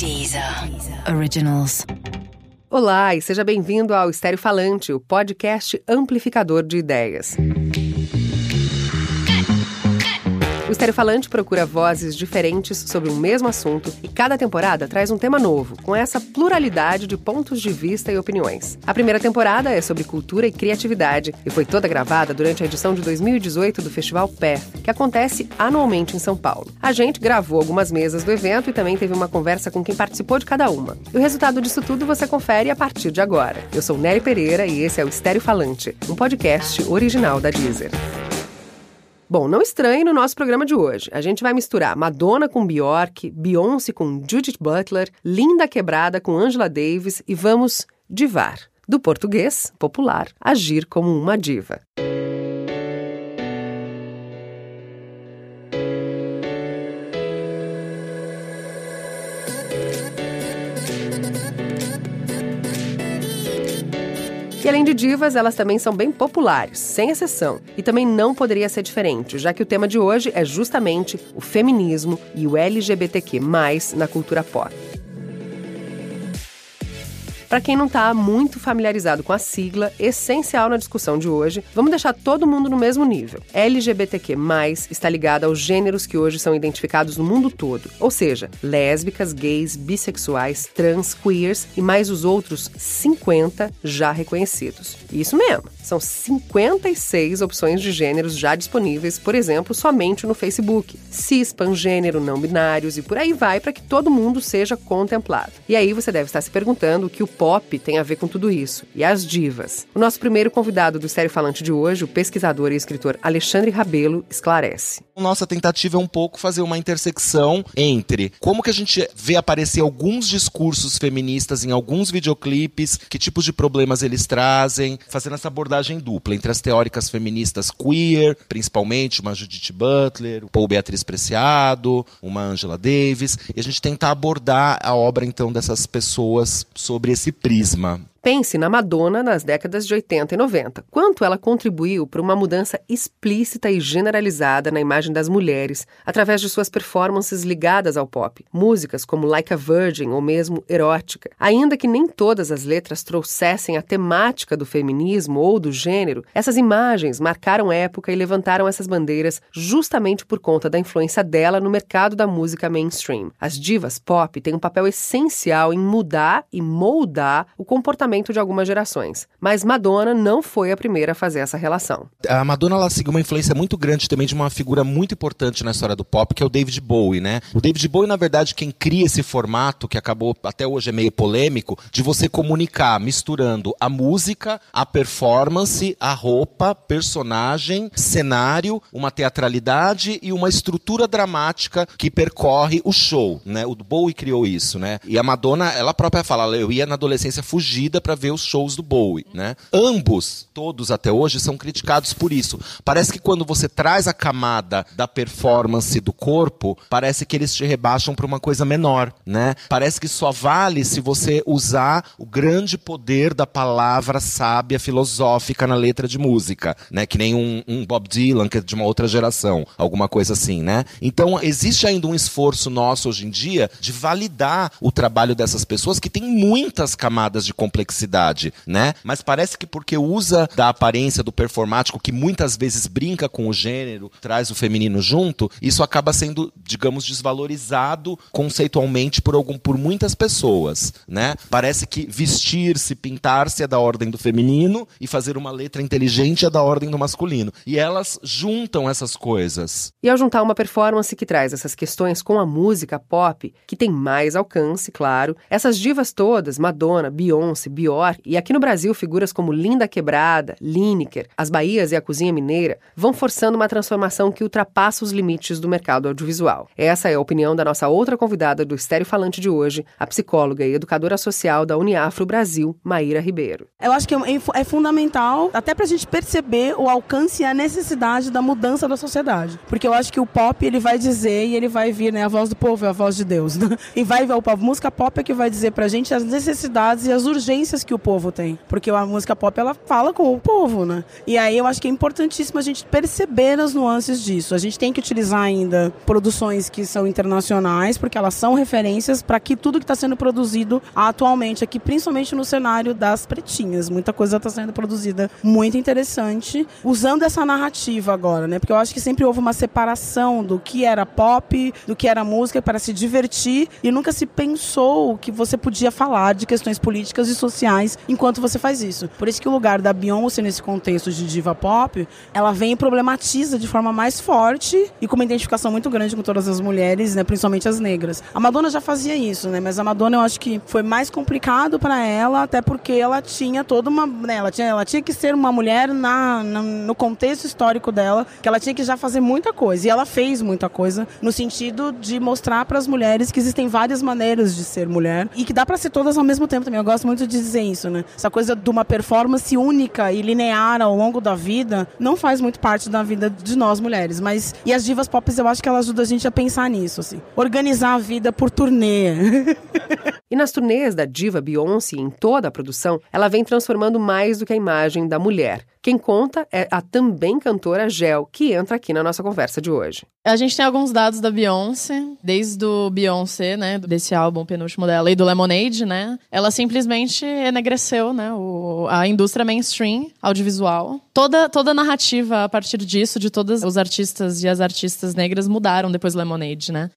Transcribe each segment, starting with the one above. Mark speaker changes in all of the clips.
Speaker 1: Deezer Originals.
Speaker 2: Olá e seja bem-vindo ao Estéreo Falante, o podcast amplificador de ideias. O Estéreo Falante procura vozes diferentes sobre um mesmo assunto e cada temporada traz um tema novo, com essa pluralidade de pontos de vista e opiniões. A primeira temporada é sobre cultura e criatividade e foi toda gravada durante a edição de 2018 do Festival Pé, que acontece anualmente em São Paulo. A gente gravou algumas mesas do evento e também teve uma conversa com quem participou de cada uma. E o resultado disso tudo você confere a partir de agora. Eu sou Nery Pereira e esse é o Estéreo Falante, um podcast original da Deezer. Bom, não estranhe no nosso programa de hoje. A gente vai misturar Madonna com Bjork, Beyoncé com Judith Butler, Linda Quebrada com Angela Davis e vamos divar. Do português, popular, agir como uma diva. Além de divas, elas também são bem populares, sem exceção. E também não poderia ser diferente, já que o tema de hoje é justamente o feminismo e o LGBTQ+, na cultura pop. Para quem não está muito familiarizado com a sigla, essencial na discussão de hoje, vamos deixar todo mundo no mesmo nível. LGBTQ+, está ligada aos gêneros que hoje são identificados no mundo todo, ou seja, lésbicas, gays, bissexuais, trans, queers e mais os outros 50 já reconhecidos. Isso mesmo, são 56 opções de gêneros já disponíveis, por exemplo, somente no Facebook. Cis, pangênero, não binários e por aí vai para que todo mundo seja contemplado. E aí você deve estar se perguntando o que o pop tem a ver com tudo isso, e as divas. O nosso primeiro convidado do Sério Falante de hoje, o pesquisador e escritor Alexandre Rabelo, esclarece.
Speaker 3: Nossa tentativa é um pouco fazer uma intersecção entre como que a gente vê aparecer alguns discursos feministas em alguns videoclipes, que tipos de problemas eles trazem, fazendo essa abordagem dupla entre as teóricas feministas queer, principalmente uma Judith Butler, Paul Beatriz Preciado, uma Angela Davis, e a gente tentar abordar a obra então dessas pessoas sobre esse prisma.
Speaker 2: Pense na Madonna nas décadas de 80 e 90. Quanto ela contribuiu para uma mudança explícita e generalizada na imagem das mulheres, através de suas performances ligadas ao pop. Músicas como Like a Virgin ou mesmo Erótica. Ainda que nem todas as letras trouxessem a temática do feminismo ou do gênero, essas imagens marcaram época e levantaram essas bandeiras justamente por conta da influência dela no mercado da música mainstream. As divas pop têm um papel essencial em mudar e moldar o comportamento de algumas gerações. Mas Madonna não foi a primeira a fazer essa relação.
Speaker 3: A Madonna ela seguiu uma influência muito grande também de uma figura muito importante na história do pop, que é o David Bowie, né? O David Bowie, na verdade, quem cria esse formato, que acabou até hoje é meio polêmico, de você comunicar misturando a música, a performance, a roupa, personagem, cenário, uma teatralidade e uma estrutura dramática que percorre o show, né? O Bowie criou isso, né? E a Madonna, ela própria fala, eu ia na adolescência fugida para ver os shows do Bowie, né? Ambos, todos até hoje, são criticados por isso. Parece que quando você traz a camada da performance do corpo, parece que eles te rebaixam para uma coisa menor, né? Parece que só vale se você usar o grande poder da palavra sábia filosófica na letra de música, né? Que nem um, um Bob Dylan, que é de uma outra geração, alguma coisa assim, né? Então, existe ainda um esforço nosso hoje em dia de validar o trabalho dessas pessoas que têm muitas camadas de complexidade, né? Mas parece que porque usa da aparência do performático, que muitas vezes brinca com o gênero, traz o feminino junto, isso acaba sendo, digamos, desvalorizado conceitualmente por algum por muitas pessoas, né? Parece que vestir-se, pintar-se é da ordem do feminino e fazer uma letra inteligente é da ordem do masculino. E elas juntam essas coisas.
Speaker 2: E ao juntar uma performance que traz essas questões com a música pop, que tem mais alcance, claro, essas divas todas, Madonna, Beyoncé, Bjork e aqui no Brasil figuras como Linda Quebrada, Lineker, as Bahias e a Cozinha Mineira vão forçando uma transformação que ultrapassa os limites do mercado audiovisual. Essa é a opinião da nossa outra convidada do Estéreo Falante de hoje, a psicóloga e educadora social da Uniafro Brasil, Maíra Ribeiro.
Speaker 4: Eu acho que é fundamental até para a gente perceber o alcance e a necessidade da mudança da sociedade. Porque eu acho que o pop ele vai dizer e ele vai vir, né? A voz do povo é a voz de Deus. Né? E vai ver o pop. Música pop é que vai dizer pra gente as necessidades e as urgências referências que o povo tem. Porque a música pop, ela fala com o povo, né? E aí eu acho que é importantíssimo a gente perceber as nuances disso. A gente tem que utilizar ainda produções que são internacionais, porque elas são referências para que tudo que está sendo produzido atualmente aqui, principalmente no cenário das pretinhas. Muita coisa está sendo produzida muito interessante, usando essa narrativa agora, né? Porque eu acho que sempre houve uma separação do que era pop, do que era música para se divertir e nunca se pensou que você podia falar de questões políticas e sociais enquanto você faz isso. Por isso que o lugar da Beyoncé nesse contexto de diva pop, ela vem e problematiza de forma mais forte e com uma identificação muito grande com todas as mulheres, né, principalmente as negras. A Madonna já fazia isso, né, mas a Madonna eu acho que foi mais complicado para ela, até porque ela tinha toda uma, né, ela tinha, ela tinha que ser uma mulher na, na, no contexto histórico dela, que ela tinha que já fazer muita coisa e ela fez muita coisa no sentido de mostrar para as mulheres que existem várias maneiras de ser mulher e que dá para ser todas ao mesmo tempo também. Eu gosto muito de dizer isso, né? Essa coisa de uma performance única e linear ao longo da vida não faz muito parte da vida de nós mulheres, mas e as divas pop eu acho que elas ajudam a gente a pensar nisso, assim. Organizar a vida por turnê.
Speaker 2: e nas turnês da diva Beyoncé em toda a produção, ela vem transformando mais do que a imagem da mulher. Quem conta é a também cantora Gel, que entra aqui na nossa conversa de hoje.
Speaker 5: A gente tem alguns dados da Beyoncé, desde o Beyoncé, né, desse álbum penúltimo dela e do Lemonade, né? Ela simplesmente enegreceu, né, o, a indústria mainstream audiovisual. Toda toda a narrativa a partir disso de todos os artistas e as artistas negras mudaram depois Lemonade, né?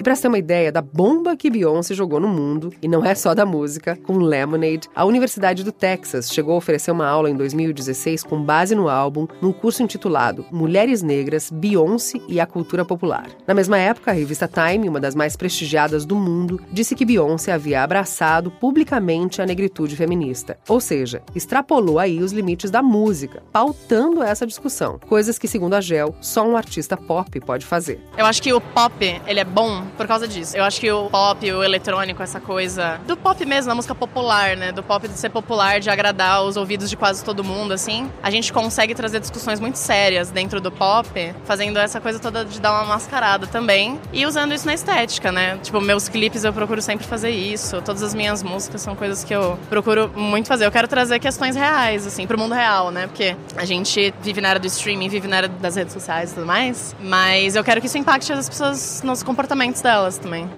Speaker 2: E para ter uma ideia da bomba que Beyoncé jogou no mundo, e não é só da música, com Lemonade, a Universidade do Texas chegou a oferecer uma aula em 2016 com base no álbum, num curso intitulado Mulheres Negras, Beyoncé e a Cultura Popular. Na mesma época, a revista Time, uma das mais prestigiadas do mundo, disse que Beyoncé havia abraçado publicamente a negritude feminista, ou seja, extrapolou aí os limites da música, pautando essa discussão, coisas que, segundo a Gel, só um artista pop pode fazer.
Speaker 5: Eu acho que o pop, ele é bom por causa disso. Eu acho que o pop, o eletrônico, essa coisa do pop mesmo, da música popular, né? Do pop de ser popular, de agradar os ouvidos de quase todo mundo, assim. A gente consegue trazer discussões muito sérias dentro do pop, fazendo essa coisa toda de dar uma mascarada também e usando isso na estética, né? Tipo, meus clipes eu procuro sempre fazer isso. Todas as minhas músicas são coisas que eu procuro muito fazer. Eu quero trazer questões reais, assim, pro mundo real, né? Porque a gente vive na era do streaming, vive na era das redes sociais e tudo mais. Mas eu quero que isso impacte as pessoas nos comportamentos delas também.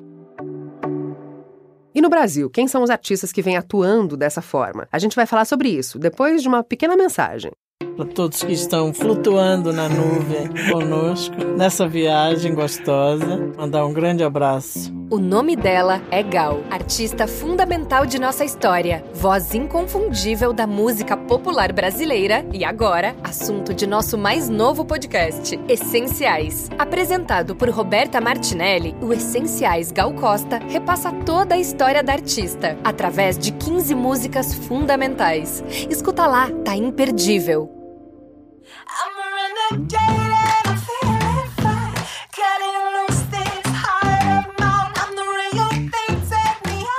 Speaker 2: E no Brasil, quem são os artistas que vêm atuando dessa forma? A gente vai falar sobre isso depois de uma pequena mensagem
Speaker 6: para todos que estão flutuando na nuvem conosco nessa viagem gostosa. Mandar um grande abraço.
Speaker 7: O nome dela é Gal, artista fundamental de nossa história, voz inconfundível da música popular brasileira e agora, assunto de nosso mais novo podcast, Essenciais. Apresentado por Roberta Martinelli, o Essenciais Gal Costa repassa toda a história da artista através de 15 músicas fundamentais. Escuta lá, tá imperdível.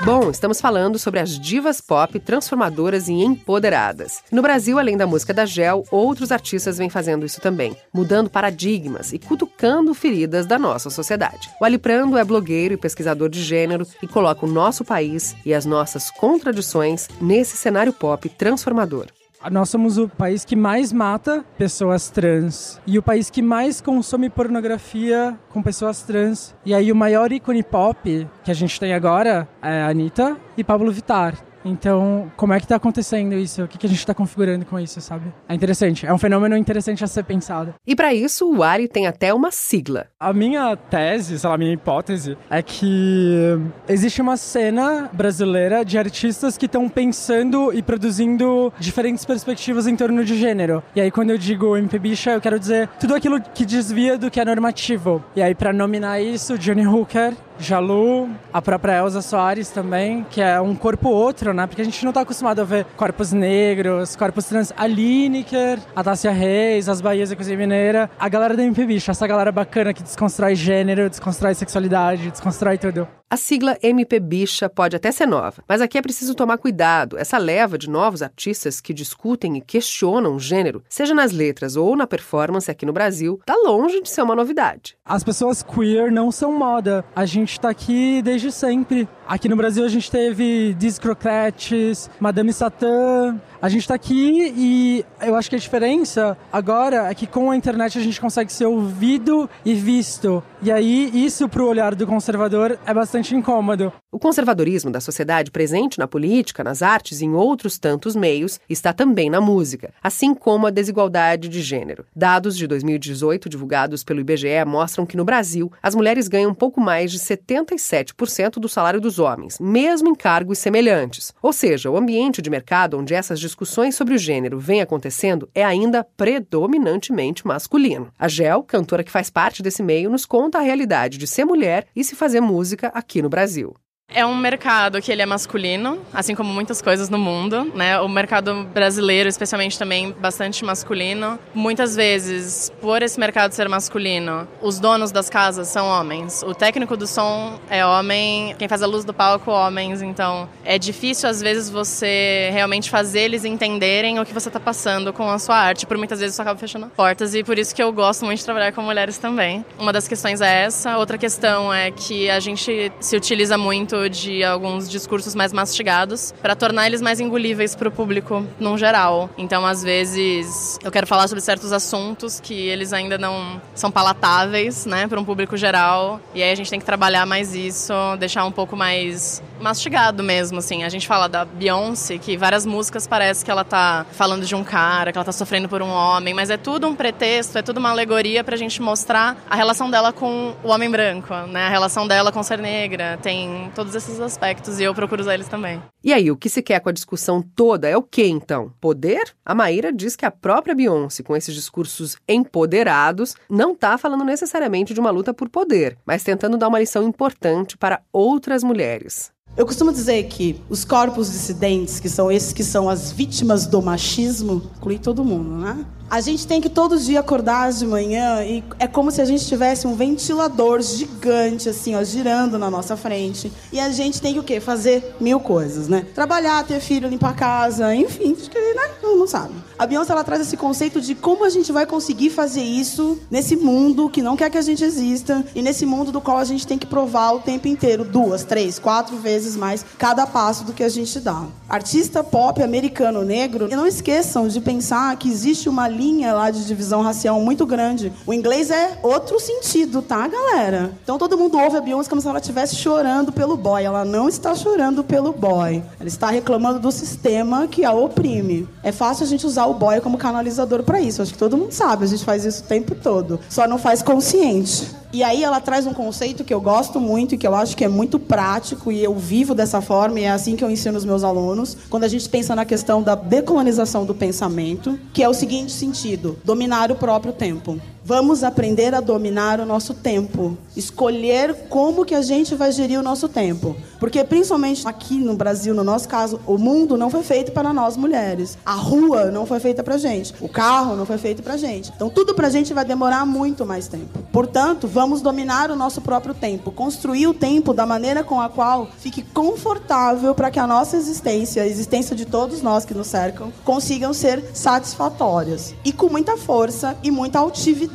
Speaker 2: Bom, estamos falando sobre as divas pop transformadoras e empoderadas. No Brasil, além da música da Gel, outros artistas vêm fazendo isso também, mudando paradigmas e cutucando feridas da nossa sociedade. O Aliprando é blogueiro e pesquisador de gênero e coloca o nosso país e as nossas contradições nesse cenário pop transformador.
Speaker 8: Nós somos o país que mais mata pessoas trans e o país que mais consome pornografia com pessoas trans. E aí o maior ícone pop que a gente tem agora é a Anitta e Pablo Vittar. Então, como é que está acontecendo isso? O que, que a gente está configurando com isso, sabe? É interessante. É um fenômeno interessante a ser pensado.
Speaker 2: E para isso, o Ari tem até uma sigla.
Speaker 8: A minha tese, sei lá, a minha hipótese, é que existe uma cena brasileira de artistas que estão pensando e produzindo diferentes perspectivas em torno de gênero. E aí, quando eu digo MP Bicha, eu quero dizer tudo aquilo que desvia do que é normativo. E aí, para nominar isso, Johnny Hooker, Jalu, a própria Elza Soares também, que é um corpo outro, né? Porque a gente não tá acostumado a ver corpos negros, corpos trans. A Lineker, a Tássia Reis, as Bahias e Cozinha Mineira, a galera da MP Bicho, essa galera bacana que desconstrói gênero, desconstrói sexualidade, desconstrói tudo.
Speaker 2: A sigla MP Bicha pode até ser nova, mas aqui é preciso tomar cuidado. Essa leva de novos artistas que discutem e questionam o gênero, seja nas letras ou na performance aqui no Brasil, tá longe de ser uma novidade.
Speaker 8: As pessoas queer não são moda. A gente tá aqui desde sempre. Aqui no Brasil a gente teve Discroquettes, Madame Satã. A gente tá aqui e eu acho que a diferença agora é que com a internet a gente consegue ser ouvido e visto. E aí isso pro olhar do conservador é bastante incômodo.
Speaker 2: O conservadorismo da sociedade presente na política, nas artes e em outros tantos meios está também na música, assim como a desigualdade de gênero. Dados de 2018 divulgados pelo IBGE mostram que no Brasil as mulheres ganham pouco mais de 77% do salário dos homens, mesmo em cargos semelhantes. Ou seja, o ambiente de mercado onde essas discussões sobre o gênero vêm acontecendo é ainda predominantemente masculino. A Gel, cantora que faz parte desse meio, nos conta a realidade de ser mulher e se fazer música aqui no Brasil.
Speaker 5: É um mercado que ele é masculino, assim como muitas coisas no mundo, né? O mercado brasileiro, especialmente, também bastante masculino. Muitas vezes, por esse mercado ser masculino, os donos das casas são homens. O técnico do som é homem, quem faz a luz do palco, homens. Então, é difícil às vezes você realmente fazer eles entenderem o que você está passando com a sua arte. Por muitas vezes isso acaba fechando portas e por isso que eu gosto muito de trabalhar com mulheres também. Uma das questões é essa. Outra questão é que a gente se utiliza muito de alguns discursos mais mastigados para tornar eles mais engolíveis para o público no geral. Então, às vezes, eu quero falar sobre certos assuntos que eles ainda não são palatáveis, né, para um público geral. E aí a gente tem que trabalhar mais isso, deixar um pouco mais mastigado mesmo, assim. A gente fala da Beyoncé, que várias músicas parece que ela tá falando de um cara, que ela tá sofrendo por um homem, mas é tudo um pretexto, é tudo uma alegoria pra gente mostrar a relação dela com o homem branco, né? A relação dela com ser negra, tem todos esses aspectos e eu procuro usar eles também.
Speaker 2: E aí, o que se quer com a discussão toda é o que então? Poder? A Maíra diz que a própria Beyoncé, com esses discursos empoderados, não tá falando necessariamente de uma luta por poder, mas tentando dar uma lição importante para outras mulheres.
Speaker 4: Eu costumo dizer que os corpos dissidentes, que são esses que são as vítimas do machismo, inclui todo mundo, né? A gente tem que todo dia acordar de manhã e é como se a gente tivesse um ventilador gigante, assim, ó, girando na nossa frente. E a gente tem que o quê? Fazer mil coisas, né? Trabalhar, ter filho, limpar a casa, enfim, acho que, né? Não, não sabe. A Beyoncé, ela traz esse conceito de como a gente vai conseguir fazer isso nesse mundo que não quer que a gente exista e nesse mundo do qual a gente tem que provar o tempo inteiro, duas, três, quatro vezes mais cada passo do que a gente dá. Artista pop americano negro, e não esqueçam de pensar que existe uma linha lá de divisão racial muito grande. O inglês é outro sentido, tá, galera? Então todo mundo ouve a Beyoncé como se ela estivesse chorando pelo boy. Ela não está chorando pelo boy. Ela está reclamando do sistema que a oprime. É fácil a gente usar o boy como canalizador para isso. Acho que todo mundo sabe, a gente faz isso o tempo todo. Só não faz consciente. E aí ela traz um conceito que eu gosto muito e que eu acho que é muito prático e eu vivo dessa forma e é assim que eu ensino os meus alunos. Quando a gente pensa na questão da decolonização do pensamento, que é o seguinte sentido: dominar o próprio tempo. Vamos aprender a dominar o nosso tempo, escolher como que a gente vai gerir o nosso tempo, porque principalmente aqui no Brasil, no nosso caso, o mundo não foi feito para nós mulheres. A rua não foi feita para gente, o carro não foi feito para gente. Então tudo para a gente vai demorar muito mais tempo. Portanto, vamos dominar o nosso próprio tempo, construir o tempo da maneira com a qual fique confortável para que a nossa existência, a existência de todos nós que nos cercam, consigam ser satisfatórias e com muita força e muita altividade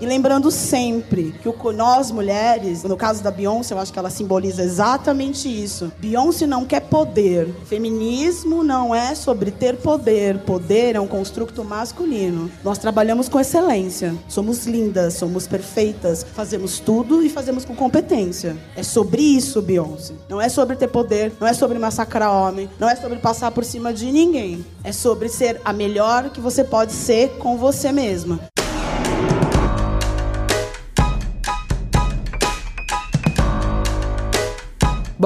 Speaker 4: e lembrando sempre que o, nós mulheres, no caso da Beyoncé, eu acho que ela simboliza exatamente isso. Beyoncé não quer poder. Feminismo não é sobre ter poder. Poder é um construto masculino. Nós trabalhamos com excelência. Somos lindas, somos perfeitas, fazemos tudo e fazemos com competência. É sobre isso, Beyoncé. Não é sobre ter poder, não é sobre massacrar homem, não é sobre passar por cima de ninguém. É sobre ser a melhor que você pode ser com você mesma.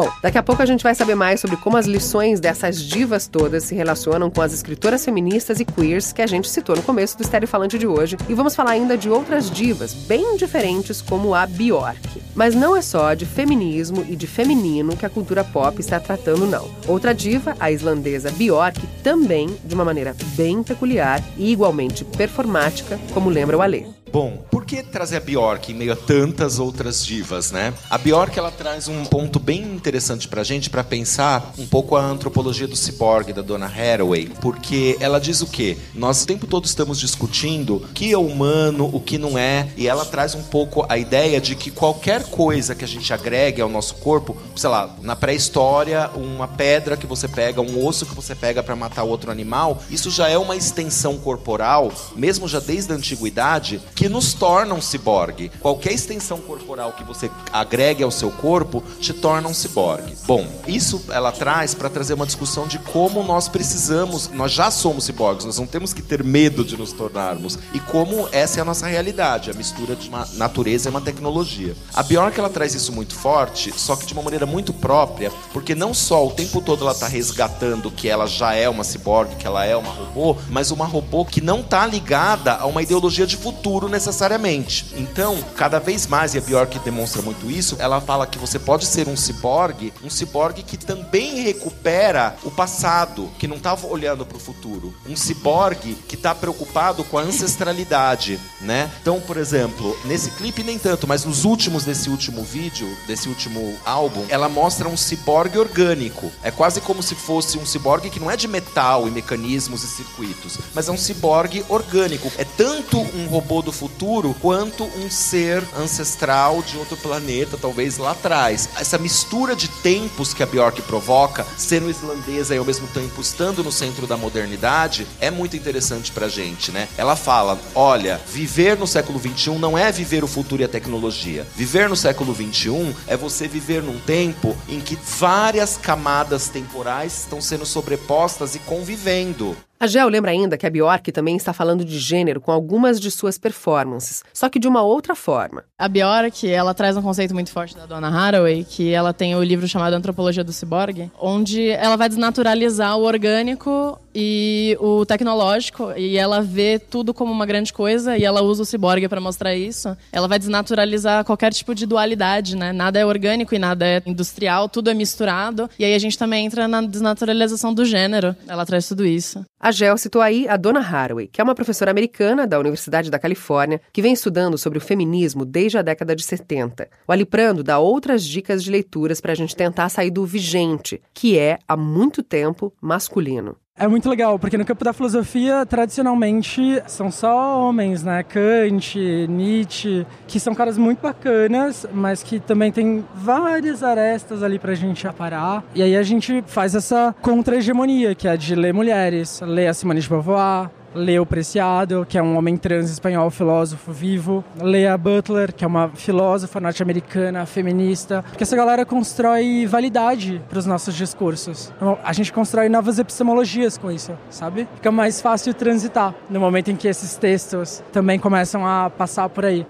Speaker 2: Bom, daqui a pouco a gente vai saber mais sobre como as lições dessas divas todas se relacionam com as escritoras feministas e queers que a gente citou no começo do Estéreo Falante de hoje. E vamos falar ainda de outras divas bem diferentes, como a Bjork. Mas não é só de feminismo e de feminino que a cultura pop está tratando, não. Outra diva, a islandesa Bjork, também de uma maneira bem peculiar e igualmente performática, como lembra o Alê.
Speaker 3: Bom, por que trazer a Bjork em meio a tantas outras divas, né? A Bjork ela traz um ponto bem interessante pra gente para pensar um pouco a antropologia do ciborgue da dona Haraway, porque ela diz o quê? Nós o tempo todo estamos discutindo o que é humano, o que não é, e ela traz um pouco a ideia de que qualquer coisa que a gente agregue ao nosso corpo, sei lá, na pré-história, uma pedra que você pega, um osso que você pega para matar outro animal, isso já é uma extensão corporal, mesmo já desde a antiguidade, que nos torna um ciborgue. Qualquer extensão corporal que você agregue ao seu corpo te torna um ciborgue. Bom, isso ela traz para trazer uma discussão de como nós precisamos, nós já somos ciborgues, nós não temos que ter medo de nos tornarmos e como essa é a nossa realidade, a mistura de uma natureza e uma tecnologia. A Bjork ela traz isso muito forte, só que de uma maneira muito própria, porque não só o tempo todo ela está resgatando que ela já é uma ciborgue, que ela é uma robô, mas uma robô que não está ligada a uma ideologia de futuro necessariamente. Então, cada vez mais, e a Bjork demonstra muito isso, ela fala que você pode ser um ciborgue, um ciborgue que também recupera o passado, que não está olhando para o futuro. Um ciborgue que está preocupado com a ancestralidade, né? Então, por exemplo, nesse clipe nem tanto, mas nos últimos desse último vídeo, desse último álbum, ela mostra um ciborgue orgânico. É quase como se fosse um ciborgue que não é de metal e mecanismos e circuitos, mas é um ciborgue orgânico. É tanto um robô do futuro quanto um ser ancestral de outro planeta, talvez lá atrás. Essa mistura de tempos que a Bjork provoca, sendo islandesa e ao mesmo tempo estando no centro da modernidade, é muito interessante pra gente, né? Ela fala: olha, viver no século XXI não é viver o futuro e a tecnologia. Viver no século XXI é você viver num tempo em que várias camadas temporais estão sendo sobrepostas e convivendo.
Speaker 2: A Gel lembra ainda que a Bjork também está falando de gênero com algumas de suas performances, só que de uma outra forma.
Speaker 5: A Bjork, ela traz um conceito muito forte da Donna Haraway, que ela tem o livro chamado Antropologia do Ciborgue, onde ela vai desnaturalizar o orgânico e o tecnológico, e ela vê tudo como uma grande coisa, e ela usa o ciborgue para mostrar isso. Ela vai desnaturalizar qualquer tipo de dualidade, né? Nada é orgânico e nada é industrial, tudo é misturado. E aí a gente também entra na desnaturalização do gênero. Ela traz tudo isso.
Speaker 2: A Gel citou aí a Donna Haraway, que é uma professora americana da Universidade da Califórnia, que vem estudando sobre o feminismo desde a década de 70. O Aliprando dá outras dicas de leituras para a gente tentar sair do vigente, que é, há muito tempo, masculino.
Speaker 8: É muito legal, porque no campo da filosofia, tradicionalmente, são só homens, né? Kant, Nietzsche, que são caras muito bacanas, mas que também tem várias arestas ali pra gente aparar. E aí a gente faz essa contra-hegemonia, que é de ler mulheres, ler a Simone de Beauvoir, Leo Preciado, que é um homem trans espanhol, filósofo vivo. Lea Butler, que é uma filósofa norte-americana, feminista. Porque essa galera constrói validade para os nossos discursos. Então, a gente constrói novas epistemologias com isso, sabe? Fica mais fácil transitar no momento em que esses textos também começam a passar por aí.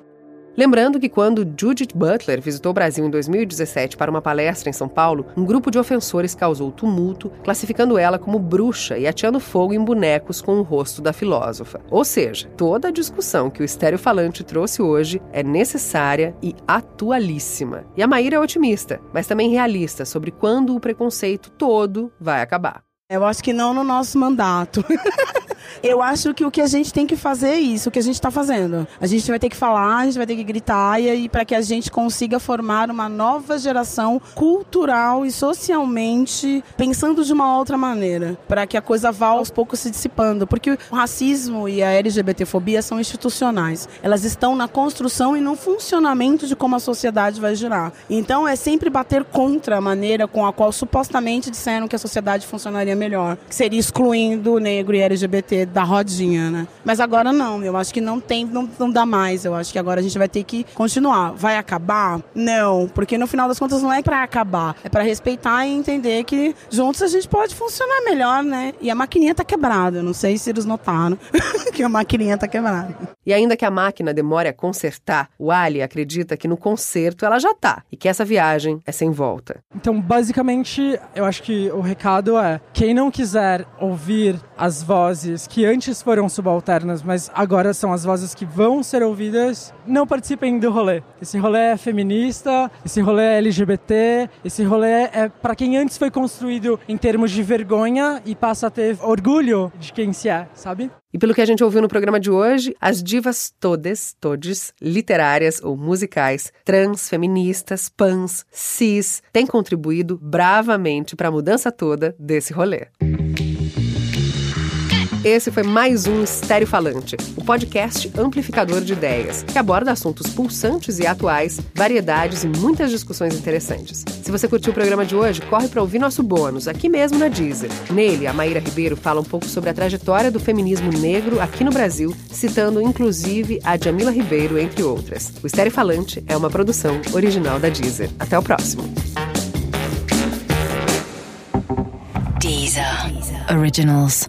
Speaker 2: Lembrando que quando Judith Butler visitou o Brasil em 2017 para uma palestra em São Paulo, um grupo de ofensores causou tumulto, classificando ela como bruxa e ateando fogo em bonecos com o rosto da filósofa. Ou seja, toda a discussão que o Estéreo Falante trouxe hoje é necessária e atualíssima. E a Maíra é otimista, mas também realista sobre quando o preconceito todo vai acabar.
Speaker 4: Eu acho que não no nosso mandato. Eu acho que o que a gente tem que fazer é isso, o que a gente está fazendo. A gente vai ter que falar, a gente vai ter que gritar e para que a gente consiga formar uma nova geração cultural e socialmente pensando de uma outra maneira, para que a coisa vá aos poucos se dissipando, porque o racismo e a LGBTfobia são institucionais. Elas estão na construção e no funcionamento de como a sociedade vai girar. Então é sempre bater contra a maneira com a qual supostamente disseram que a sociedade funcionaria melhor, que seria excluindo o negro e LGBT da rodinha, né? Mas agora não, eu acho que não tem, não, não dá mais. Eu acho que agora a gente vai ter que continuar. Vai acabar? Não, porque no final das contas não é para acabar, é para respeitar e entender que juntos a gente pode funcionar melhor, né? E a maquininha tá quebrada, não sei se eles notaram que a maquininha tá quebrada.
Speaker 2: E ainda que a máquina demore a consertar, o Ali acredita que no conserto ela já tá e que essa viagem é sem volta.
Speaker 8: Então, basicamente, eu acho que o recado é: quem não quiser ouvir as vozes que antes foram subalternas, mas agora são as vozes que vão ser ouvidas, não participem do rolê. Esse rolê é feminista, esse rolê é LGBT, esse rolê é para quem antes foi construído em termos de vergonha e passa a ter orgulho de quem se é, sabe?
Speaker 2: E pelo que a gente ouviu no programa de hoje, as divas todas, todes, literárias ou musicais, trans, feministas, pans, cis, têm contribuído bravamente para a mudança toda desse rolê. Esse foi mais um Estéreo Falante, o podcast amplificador de ideias, que aborda assuntos pulsantes e atuais, variedades e muitas discussões interessantes. Se você curtiu o programa de hoje, corre para ouvir nosso bônus, aqui mesmo na Deezer. Nele, a Maíra Ribeiro fala um pouco sobre a trajetória do feminismo negro aqui no Brasil, citando inclusive a Jamila Ribeiro, entre outras. O Estéreo Falante é uma produção original da Deezer. Até o próximo.
Speaker 1: Deezer. Originals.